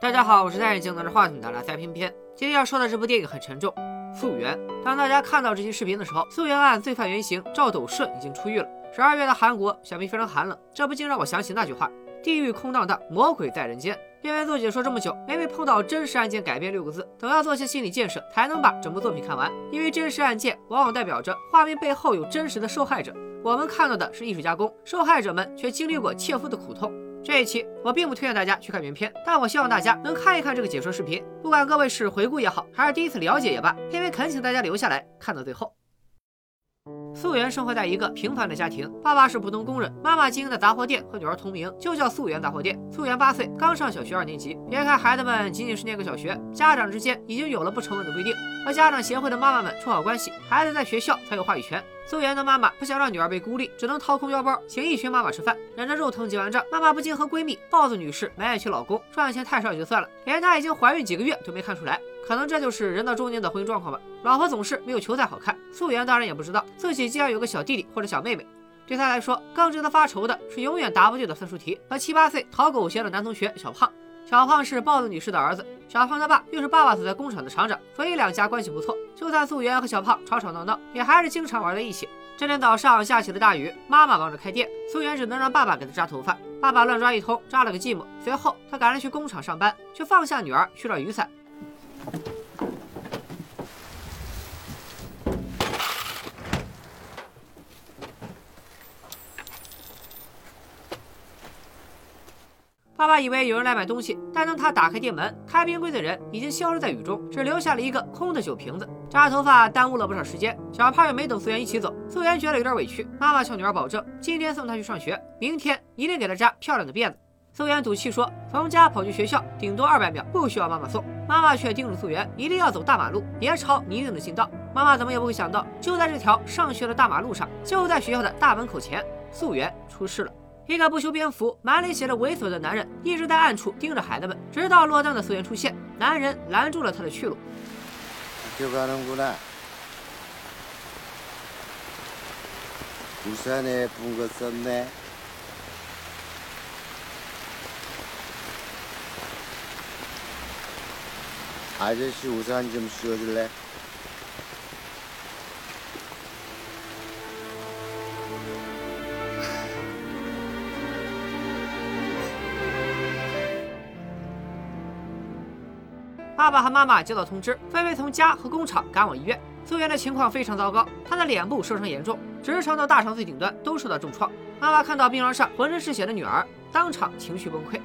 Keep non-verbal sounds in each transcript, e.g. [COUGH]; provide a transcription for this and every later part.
大家好，我是戴眼镜拿着话筒的拉塞偏偏。今天要说的这部电影很沉重，《溯源》。当大家看到这期视频的时候，溯源案罪犯原型赵斗顺已经出狱了。十二月的韩国，想必非常寒冷，这不禁让我想起那句话：地狱空荡荡，魔鬼在人间。片片做解说这么久，每每碰到真实案件改编六个字，都要做些心理建设，才能把整部作品看完。因为真实案件往往代表着画面背后有真实的受害者。我们看到的是艺术加工，受害者们却经历过切肤的苦痛。这一期我并不推荐大家去看原片，但我希望大家能看一看这个解说视频。不管各位是回顾也好，还是第一次了解也罢，片片恳请大家留下来看到最后。素媛生活在一个平凡的家庭，爸爸是普通工人，妈妈经营的杂货店和女儿同名，就叫素媛杂货店。素媛八岁，刚上小学二年级。别看孩子们仅仅是念个小学，家长之间已经有了不成文的规定，和家长协会的妈妈们处好关系，孩子在学校才有话语权。素媛的妈妈不想让女儿被孤立，只能掏空腰包请一群妈妈吃饭，忍着肉疼结完账，妈妈不禁和闺蜜豹子女士埋怨起老公赚钱太少也就算了，连她已经怀孕几个月都没看出来。可能这就是人到中年的婚姻状况吧。老婆总是没有球赛好看，素媛当然也不知道自己竟然有个小弟弟或者小妹妹。对她来说，更值得发愁的是永远答不对的算术题和七八岁讨狗嫌的男同学小胖。小胖是豹子女士的儿子，小胖他爸又是爸爸所在工厂的厂长，所以两家关系不错。就算素媛和小胖吵吵闹闹，也还是经常玩在一起。这天早上下起了大雨，妈妈忙着开店，素媛只能让爸爸给她扎头发。爸爸乱抓一通，扎了个寂寞。随后他赶着去工厂上班，却放下女儿去找雨伞。爸爸以为有人来买东西，但当他打开店门，开冰柜的人已经消失在雨中，只留下了一个空的酒瓶子。扎头发耽误了不少时间，小胖也没等素媛一起走。素媛觉得有点委屈，妈妈向女儿保证，今天送她去上学，明天一定给她扎漂亮的辫子。素媛赌气说，从家跑去学校顶多二百秒，不需要妈妈送。妈妈却叮嘱素媛，一定要走大马路，别抄泥泞的近道。妈妈怎么也不会想到，就在这条上学的大马路上，就在学校的大门口前，素媛出事了。一个不修边幅、满脸写着猥琐的男人一直在暗处盯着孩子们，直到落单的素媛出现，男人拦住了他的去路。[SIGHS] 爸爸和妈妈接到通知，纷纷从家和工厂赶往医院。素媛的情况非常糟糕，她的脸部受伤严重，直肠到大肠最顶端都受到重创。妈妈看到病床上浑身是血的女儿，当场情绪崩溃。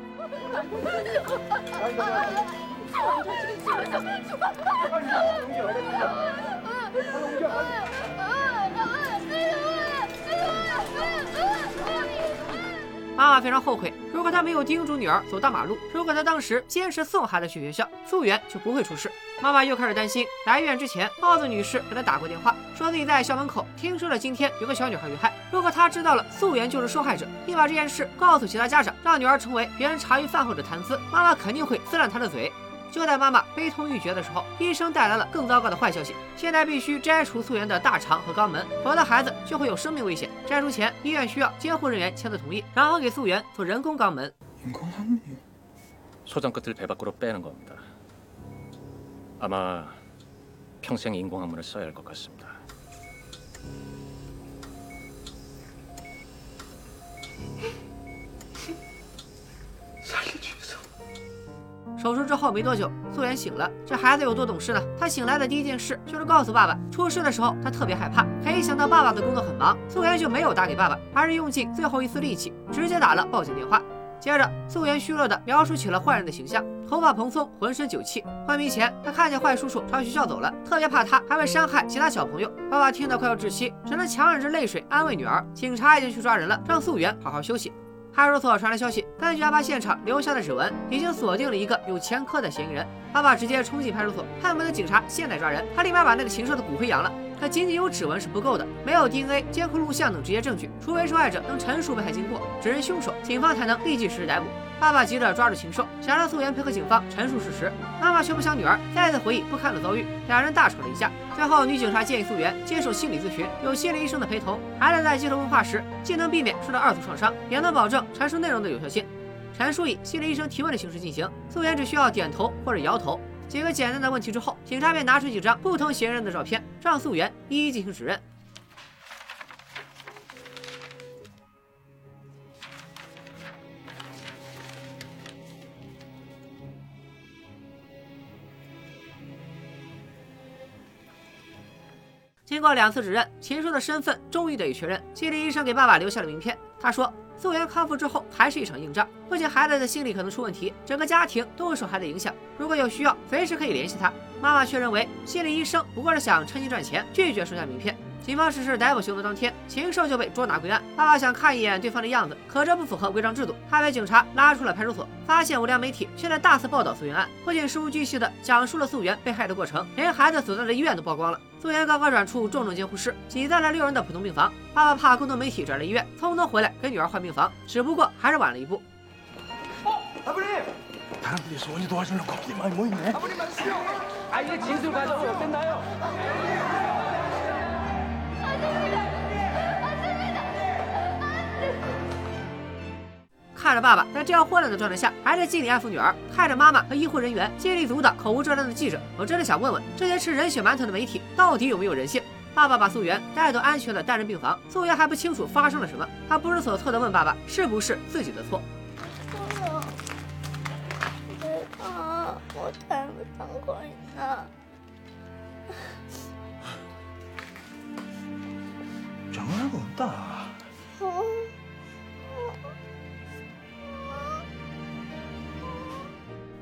妈妈非常后悔，如果她没有叮嘱女儿走大马路，如果她当时坚持送孩子去学校，素媛就不会出事。妈妈又开始担心。来医院之前，帽子女士给她打过电话，说自己在校门口听说了今天有个小女孩遇害。如果她知道了素媛就是受害者，并把这件事告诉其他家长，让女儿成为别人茶余饭后的谈资，妈妈肯定会撕烂她的嘴。就在妈妈悲痛欲绝的时候，医生带来了更糟糕的坏消息：现在必须摘除素媛的大肠和肛门，否则孩子就会有生命危险。摘除前，医院需要监护人员签字同意，然后给素媛做人工肛门。人工肛门？소장끝을배밖으로빼는겁니다아마평생인공항문을써야할것같습니다 手术之后没多久，素媛醒了。这孩子有多懂事呢？他醒来的第一件事就是告诉爸爸，出事的时候他特别害怕。可一想到爸爸的工作很忙，素媛就没有打给爸爸，而是用尽最后一丝力气，直接打了报警电话。接着，素媛虚弱地描述起了坏人的形象：头发蓬松，浑身酒气。昏迷前，他看见坏叔叔朝学校走了，特别怕他还会伤害其他小朋友。爸爸听得快要窒息，只能强忍着泪水安慰女儿。警察已经去抓人了，让素媛好好休息。派出所传来消息，根据案发现场留下的指纹，已经锁定了一个有前科的嫌疑人。爸爸直接冲进派出所，恨不得警察现在抓人。他立马把那个禽兽的骨灰扬了。可仅仅有指纹是不够的，没有 DNA、监控录像等直接证据，除非受害者能陈述被害经过，指认凶手，警方才能立即实施逮捕。爸爸急着抓住禽兽，想让素媛配合警方陈述事实。妈妈却不想女儿再次回忆不堪的遭遇，两人大吵了一架。最后，女警察建议素媛接受心理咨询，有心理医生的陪同，孩子在接受问话时，既能避免受到二次创伤，也能保证陈述内容的有效性。陈述以心理医生提问的形式进行，素媛只需要点头或者摇头。几个简单的问题之后，警察便拿出几张不同嫌疑人的照片，让素媛一一进行指认。经过两次指认，秦叔的身份终于得以确认。心理医生给爸爸留下了名片，他说。素媛康复之后还是一场硬仗，不仅孩子的心理可能出问题，整个家庭都会受孩子影响。如果有需要，随时可以联系他。妈妈却认为心理医生不过是想趁机赚钱，拒绝收下名片。警方实施逮捕行动当天，禽兽就被捉拿归案。爸爸想看一眼对方的样子，可这不符合规章制度。他被警察拉出了派出所，发现无良媒体却在大肆报道素媛案，不仅事无巨细的讲述了素媛被害的过程，连孩子所在的医院都曝光了。素媛刚刚转出重症监护室，挤在了六人的普通病房。爸爸怕更多媒体转了医院，匆匆回来给女儿换病房，只不过还是晚了一步。看着爸爸在这样混乱的状态下，还在尽力安抚女儿；看着妈妈和医护人员尽力阻挡口无遮拦的记者，我真的想问问这些吃人血馒头的媒体到底有没有人性？爸爸把素媛带到安全的单人病房，素媛还不清楚发生了什么，她不知所措的问爸爸是不是自己的错。啊，我才不想回呢。怎么那么大？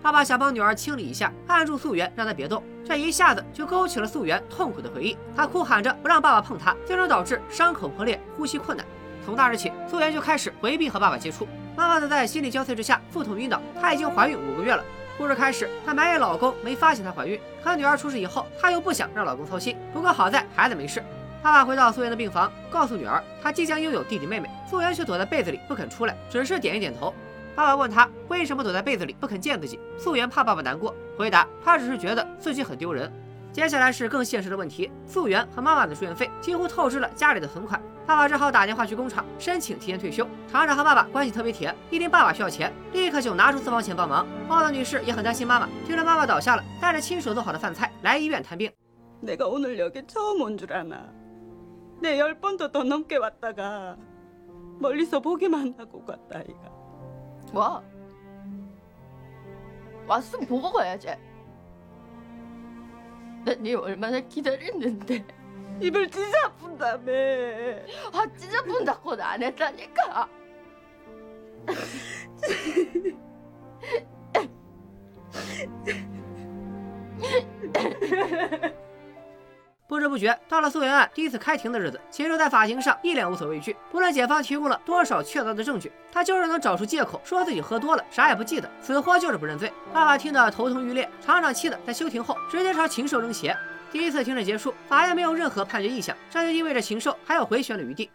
爸爸想帮女儿清理一下，按住素媛，让她别动。这一下子就勾起了素媛痛苦的回忆。她哭喊着不让爸爸碰她，最终导致伤口破裂，呼吸困难。从那日起，素媛就开始回避和爸爸接触。妈妈则在心力交瘁之下腹痛晕倒。她已经怀孕五个月了。故事开始，她埋怨老公没发现她怀孕。可女儿出事以后，她又不想让老公操心。不过好在孩子没事。爸爸回到素媛的病房，告诉女儿她即将拥有弟弟妹妹。素媛却躲在被子里不肯出来，只是点一点头。爸爸问她为什么躲在被子里不肯见自己，素媛怕爸爸难过，回答他只是觉得自己很丢人。接下来是更现实的问题，素媛和妈妈的住院费几乎透支了家里的存款，爸爸只好打电话去工厂申请提前退休。厂长和爸爸关系特别铁，一听爸爸需要钱，立刻就拿出私房钱帮忙。报道女士也很担心妈妈，听着妈妈倒下了，带着亲手做好的饭菜来医院探病。내가오늘여기처음온줄아나내열번도더넘게왔다가멀리서보기만하고갔다이가 와. 왔으면 보고 가야지. 난네 얼마나 기다렸는데. 입을 찢어푼다며. 아, 찢어푼다고는 안 했다니까. [LAUGHS] 不绝到了素媛案第一次开庭的日子，禽兽在法庭上一脸无所畏惧。不论检方提供了多少确凿的证据，他就是能找出借口说自己喝多了，啥也不记得，死活就是不认罪。爸爸听得头疼欲裂，厂长气得在休庭后直接朝禽兽扔鞋。第一次庭审结束，法院没有任何判决意向，这就意味着禽兽还有回旋的余地。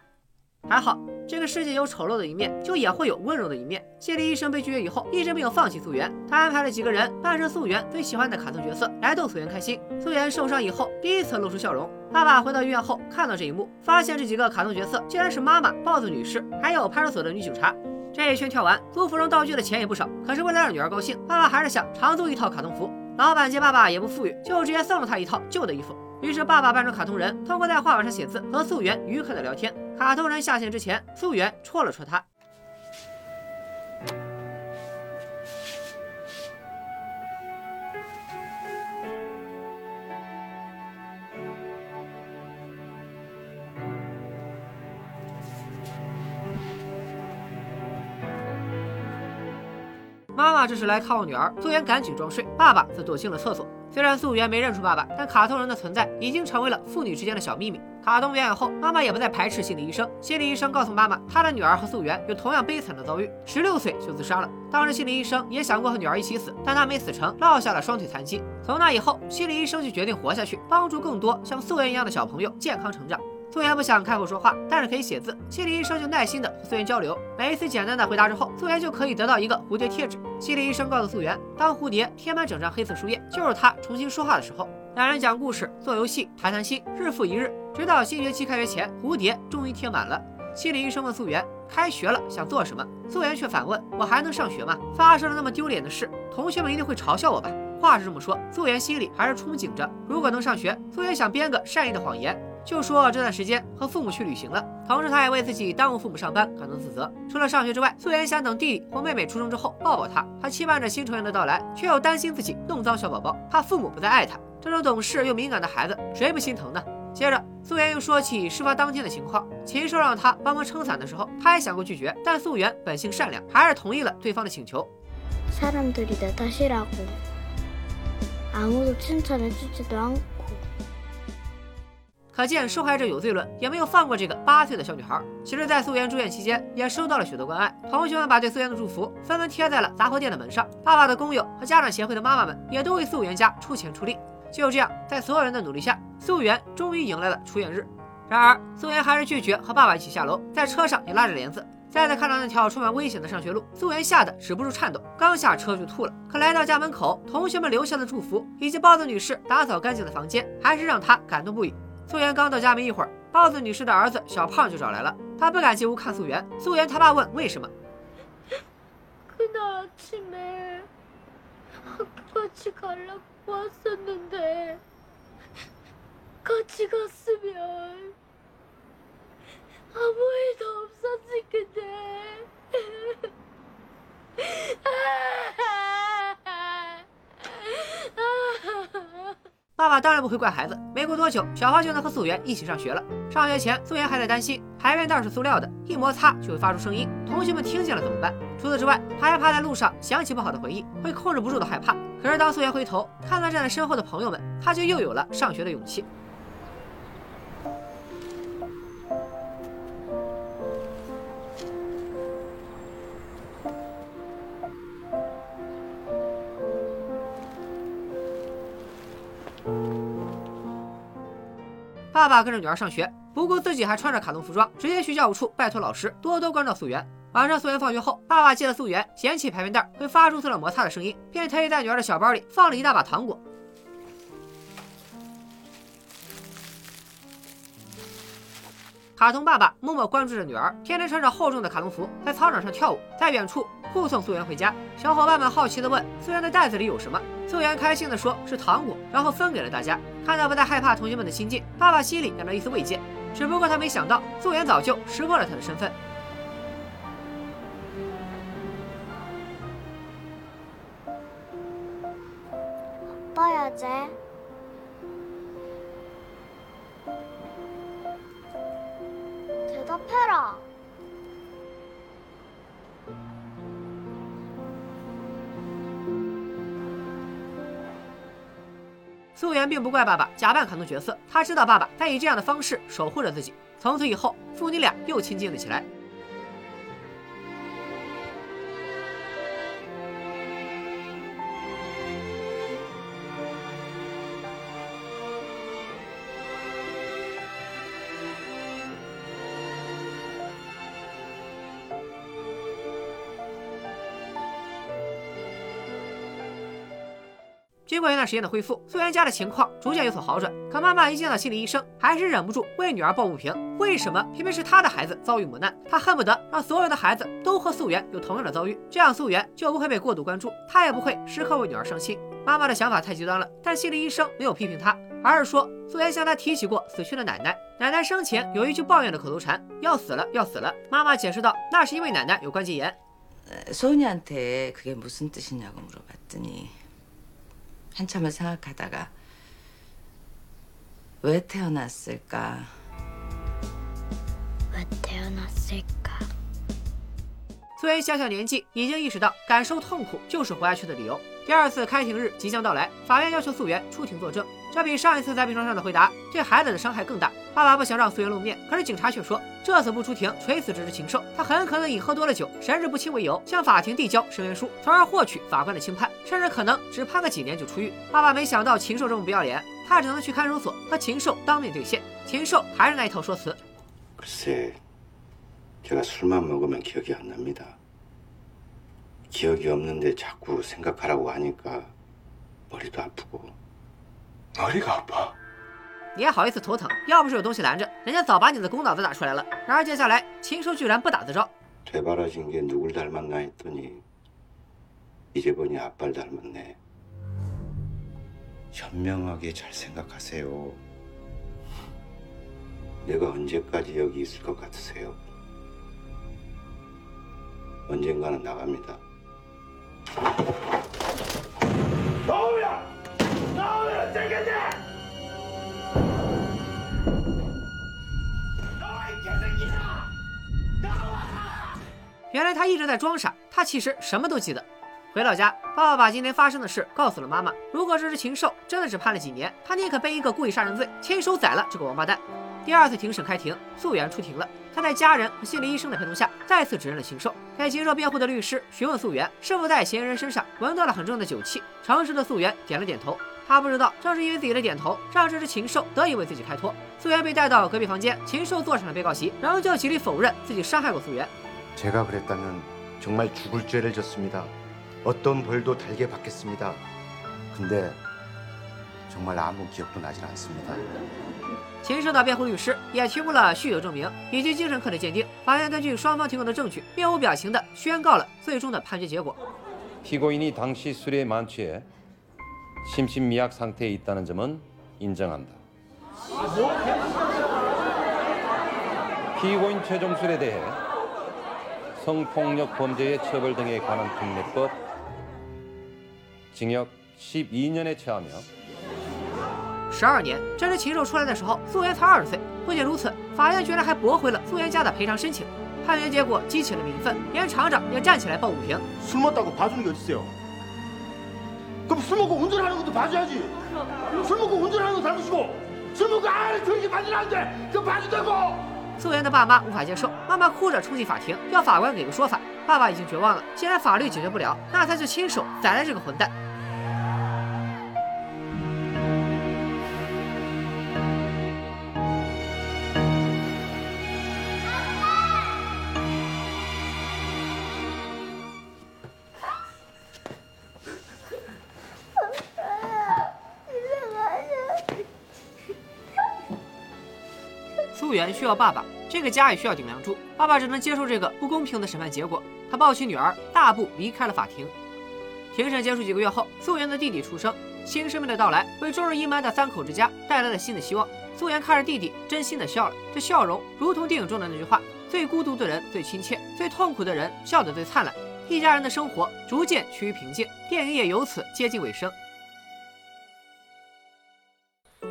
还好，这个世界有丑陋的一面，就也会有温柔的一面。谢丽医生被拒绝以后，一直没有放弃素媛。他安排了几个人扮成素媛最喜欢的卡通角色，来逗素媛开心。素媛受伤以后，第一次露出笑容。爸爸回到医院后，看到这一幕，发现这几个卡通角色竟然是妈妈、豹子女士，还有派出所的女警察。这一圈跳完，租服装道具的钱也不少。可是为了让女儿高兴，爸爸还是想长租一套卡通服。老板见爸爸也不富裕，就直接送了他一套旧的衣服。于是，爸爸扮成卡通人，通过在画板上写字和素媛愉快的聊天。卡通人下线之前，素媛戳了戳他。妈妈这是来看望女儿，素媛赶紧装睡，爸爸则躲进了厕所。虽然素媛没认出爸爸，但卡通人的存在已经成为了父女之间的小秘密。卡通表演后，妈妈也不再排斥心理医生。心理医生告诉妈妈，他的女儿和素媛有同样悲惨的遭遇，十六岁就自杀了。当时心理医生也想过和女儿一起死，但他没死成，落下了双腿残疾。从那以后，心理医生就决定活下去，帮助更多像素媛一样的小朋友健康成长。素媛不想开口说话，但是可以写字。心理医生就耐心的和素媛交流，每一次简单的回答之后，素媛就可以得到一个蝴蝶贴纸。心理医生告诉素媛，当蝴蝶贴满整张黑色书页，就是他重新说话的时候。两人讲故事、做游戏、谈谈心，日复一日，直到新学期开学前，蝴蝶终于贴满了。心理医生问素媛：“开学了想做什么？”素媛却反问：“我还能上学吗？发生了那么丢脸的事，同学们一定会嘲笑我吧？”话是这么说，素媛心里还是憧憬着，如果能上学，素媛想编个善意的谎言。就说这段时间和父母去旅行了，同时他也为自己耽误父母上班感到自责。除了上学之外，素媛想等弟弟或妹妹出生之后抱抱他，他期盼着新成员的到来，却又担心自己弄脏小宝宝，怕父母不再爱他。这种懂事又敏感的孩子，谁不心疼呢？接着，素媛又说起事发当天的情况，禽兽让他帮忙撑伞的时候，他也想过拒绝，但素媛本性善良，还是同意了对方的请求。可见受害者有罪论也没有放过这个八岁的小女孩。其实，在素媛住院期间，也收到了许多关爱。同学们把对素媛的祝福纷纷贴在了杂货店的门上。爸爸的工友和家长协会的妈妈们也都为素媛家出钱出力。就这样，在所有人的努力下，素媛终于迎来了出院日。然而，素媛还是拒绝和爸爸一起下楼，在车上也拉着帘子。再次看到那条充满危险的上学路，素媛吓得止不住颤抖，刚下车就吐了。可来到家门口，同学们留下的祝福以及包子女士打扫干净的房间，还是让她感动不已。素媛刚到家没一会儿，豹子女士的儿子小胖就找来了。他不敢进屋看素媛。素媛他爸问为什么。爸爸当然不会怪孩子。没过多久，小花就能和素媛一起上学了。上学前，素媛还在担心排便袋是塑料的，一摩擦就会发出声音，同学们听见了怎么办？除此之外，她还怕在路上想起不好的回忆，会控制不住的害怕。可是当素媛回头看到站在身后的朋友们，她就又有了上学的勇气。爸爸跟着女儿上学，不顾自己还穿着卡通服装，直接去教务处拜托老师多多关照素媛。晚上素媛放学后，爸爸借了素媛捡起排便袋会发出塑料摩擦的声音，便特意在女儿的小包里放了一大把糖果。卡通爸爸默默关注着女儿，天天穿着厚重的卡通服在操场上跳舞，在远处护送素媛回家。小伙伴们好奇地问：“素媛的袋子里有什么？”素媛开心的说：“是糖果。”然后分给了大家。看到不再害怕同学们的亲近，爸爸心里感到一丝慰藉。只不过他没想到，素媛早就识破了他的身份。爸呀，姐。并不怪爸爸假扮卡通角色，他知道爸爸在以这样的方式守护着自己。从此以后，父女俩又亲近了起来。经过一段时间的恢复，素媛家的情况逐渐有所好转。可妈妈一见到心理医生，还是忍不住为女儿抱不平。为什么偏偏是她的孩子遭遇磨难？她恨不得让所有的孩子都和素媛有同样的遭遇，这样素媛就不会被过度关注，她也不会时刻为女儿伤心。妈妈的想法太极端了，但心理医生没有批评她，而是说素媛向她提起过死去的奶奶。奶奶生前有一句抱怨的口头禅：“要死了，要死了。”妈妈解释道：“那是因为奶奶有关节炎。”소은이한테그게무슨뜻이냐고물어봤더니 한참을 생각하다가 왜 태어났을까? 왜 태어났을까? 虽然小小年纪已经意识到感受痛苦就是活下去的理由。第二次开庭日即将到来，法院要求素媛出庭作证， 这比上一次在病床上的回答对孩子的伤害更大。爸爸不想让素媛露面，可是警察却说这次不出庭，垂死只是禽兽。他很可能以喝多了酒、神志不清为由向法庭递交申冤书，从而获取法官的轻判，甚至可能只判个几年就出狱。爸爸没想到禽兽这么不要脸，他只能去看守所和禽兽当面对线。禽兽还是那一套说辞。제가술만먹으면기억이안납니다 기억이 없는데 자꾸 생각하라고 하니까 머리도 아프고 머리가 아파? 你还好意思头疼？要不是有东西拦着，人家早把你的狗脑子打出来了。然而接下来，禽兽居然不打自招。 되바라진 게 누굴 닮았나 했더니 이제 보니 아빠를 닮았네. 현명하게 잘 생각하세요. 내가 언제까지 여기 있을 것 같으세요? 언젠가는 나갑니다. 原来他一直在装傻，他其实什么都记得。回到家，爸爸把今天发生的事告诉了妈妈。如果这只禽兽真的只判了几年，他宁可背一个故意杀人罪，亲手宰了这个王八蛋。第二次庭审开庭，素媛出庭了。她在家人和心理医生的陪同下，再次指认了禽兽。给禽兽辩护的律师询问素媛是否在嫌疑人身上闻到了很重的酒气，诚实的素媛点了点头。她不知道，正是因为自己的点头，让这只禽兽得以为自己开脱。素媛被带到隔壁房间，禽兽坐上了被告席，仍旧极力否认自己伤害过素媛。 제가 그랬다면 정말 죽을 죄를 졌습니다. 어떤 벌도 달게 받겠습니다. 근데 정말 아무 기억도 나질 않습니다. 禽兽的辩护律师也提供了酗酒证明以及精神科的鉴定。法院根据双方提供的证据，面无表情地宣告了最终的判决结果。 피고인이 당시 술에 만취해 심신미약 상태에 있다는 점은 인정한다. 피고인 최종술에 대해 성폭력 범죄의 처벌 등에 관한 특례법 징역 12년에 처하며 十二年，这只禽兽出来的时候，素媛才二十岁。不仅如此，法院居然还驳回了素媛家的赔偿申请。判决结果激起了民愤，连厂长也站起来抱不平。 술 먹다고 봐주는 게 어딨어요? 그럼 술 먹고 운전하는 것도 봐줘야지. 술 먹고 운전하는 거 잘못이고 술 먹고 아를 저렇게 만지라는데 그 봐준다고. 素媛的爸妈无法接受，妈妈哭着冲进法庭，要法官给个说法。爸爸已经绝望了，既然法律解决不了，那他就亲手宰了这个混蛋。素媛需要爸爸，这个家也需要顶梁柱。爸爸只能接受这个不公平的审判结果。他抱起女儿，大步离开了法庭。庭审结束几个月后，素媛的弟弟出生，新生命的到来为终日阴霾的三口之家带来了新的希望。素媛看着弟弟，真心的笑了，这笑容如同电影中的那句话：“最孤独的人最亲切，最痛苦的人笑得最灿烂。”一家人的生活逐渐趋于平静，电影也由此接近尾声。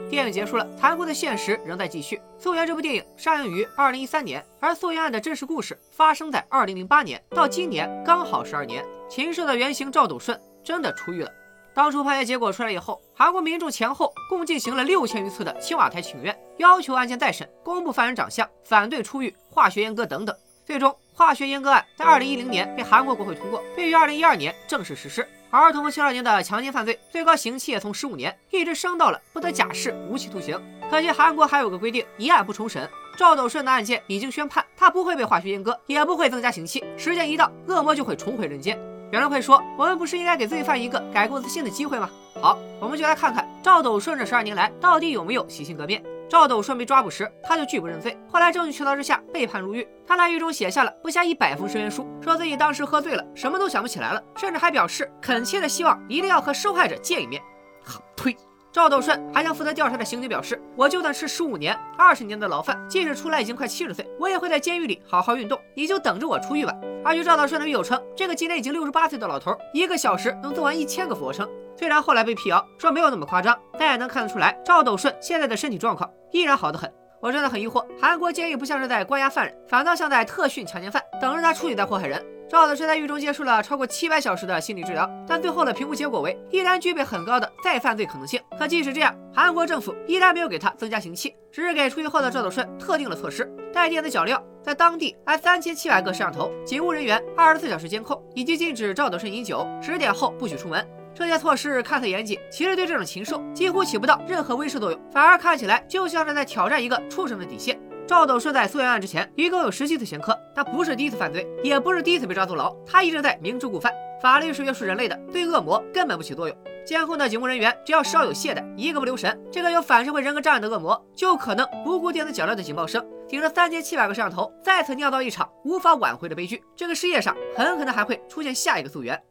电影结束了，残酷的现实仍在继续。《溯源》这部电影上映于二零一三年，而溯源案的真实故事发生在二零零八年，到今年刚好十二年。禽兽的原型赵斗顺真的出狱了。当初判决结果出来以后，韩国民众前后共进行了六千余次的青瓦台请愿，要求案件再审，公布犯人长相，反对出狱、化学阉割等等。最终，化学阉割案在二零一零年被韩国国会通过，并于二零一二年正式实施。儿童和青少年的强奸犯罪最高刑期也从十五年一直升到了不得假释无期徒刑。可惜韩国还有个规定，一案不重审。赵斗顺的案件已经宣判，他不会被化学阉割，也不会增加刑期。时间一到，恶魔就会重回人间。有人会说，我们不是应该给罪犯一个改过自新的机会吗？好，我们就来看看赵斗顺这十二年来到底有没有洗心革面。赵斗顺被抓捕时，他就拒不认罪，后来证据确凿之下被判入狱。他在狱中写下了不下一百封申冤书，说自己当时喝醉了，什么都想不起来了，甚至还表示恳切的希望一定要和受害者见一面。好，呸！赵斗顺还向负责调查的刑警表示：“我就算吃十五年、二十年的牢饭，即使出来已经快七十岁，我也会在监狱里好好运动。你就等着我出狱吧。”而据赵斗顺的狱友称，这个今年已经六十八岁的老头，一个小时能做完一千个俯卧撑。虽然后来被辟谣说没有那么夸张，但也能看得出来，赵斗顺现在的身体状况依然好得很。我真的很疑惑，韩国监狱不像是在关押犯人，反倒像在特训强奸犯，等着他出去再祸害人。赵斗顺在狱中接受了超过七百小时的心理治疗，但最后的评估结果为依然具备很高的再犯罪可能性。可即使这样，韩国政府依然没有给他增加刑期，只是给出狱后的赵斗顺特定的措施：带电子脚镣，在当地安三千七百个摄像头，警务人员二十四小时监控，以及禁止赵斗顺饮酒，十点后不许出门。这些措施看似严谨，其实对这种禽兽几乎起不到任何威慑作用，反而看起来就像是在挑战一个畜生的底线。赵斗顺在苏媛案之前一共有十七次前科，他不是第一次犯罪，也不是第一次被抓坐牢，他一直在明知故犯。法律是约束人类的，对恶魔根本不起作用。监控的警务人员只要稍有懈怠，一个不留神，这个有反社会人格障碍的恶魔就可能不顾电子脚镣的警报声，顶着三千七百个摄像头，再次酿造一场无法挽回的悲剧。这个世界上很可能还会出现下一个溯源。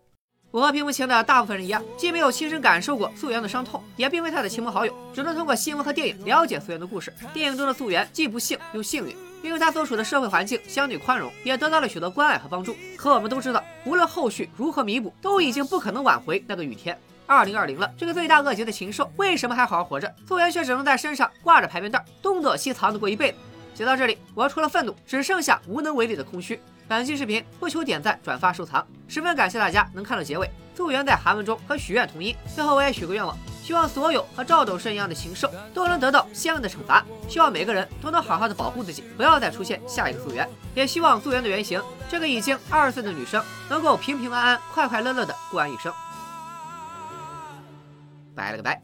我和屏幕前的大部分人一样，既没有亲身感受过素媛的伤痛，也并非他的亲朋好友，只能通过新闻和电影了解素媛的故事。电影中的素媛既不幸又幸运，因为她所处的社会环境相对宽容，也得到了许多关爱和帮助。可我们都知道，无论后续如何弥补，都已经不可能挽回那个雨天。二零二零了，这个罪大恶极的禽兽为什么还好好活着？素媛却只能在身上挂着排便袋，东躲西藏的过一辈子。写到这里，我除了愤怒，只剩下无能为力的空虚。本期视频不求点赞、转发、收藏，十分感谢大家能看到结尾。素媛在韩文中和许愿同音。最后我也许个愿望，希望所有和赵斗顺一样的禽兽都能得到相应的惩罚。希望每个人都能好好的保护自己，不要再出现下一个素媛。也希望素媛的原型，这个已经二十岁的女生，能够平平安安、快快乐乐的过完一生。拜了个拜。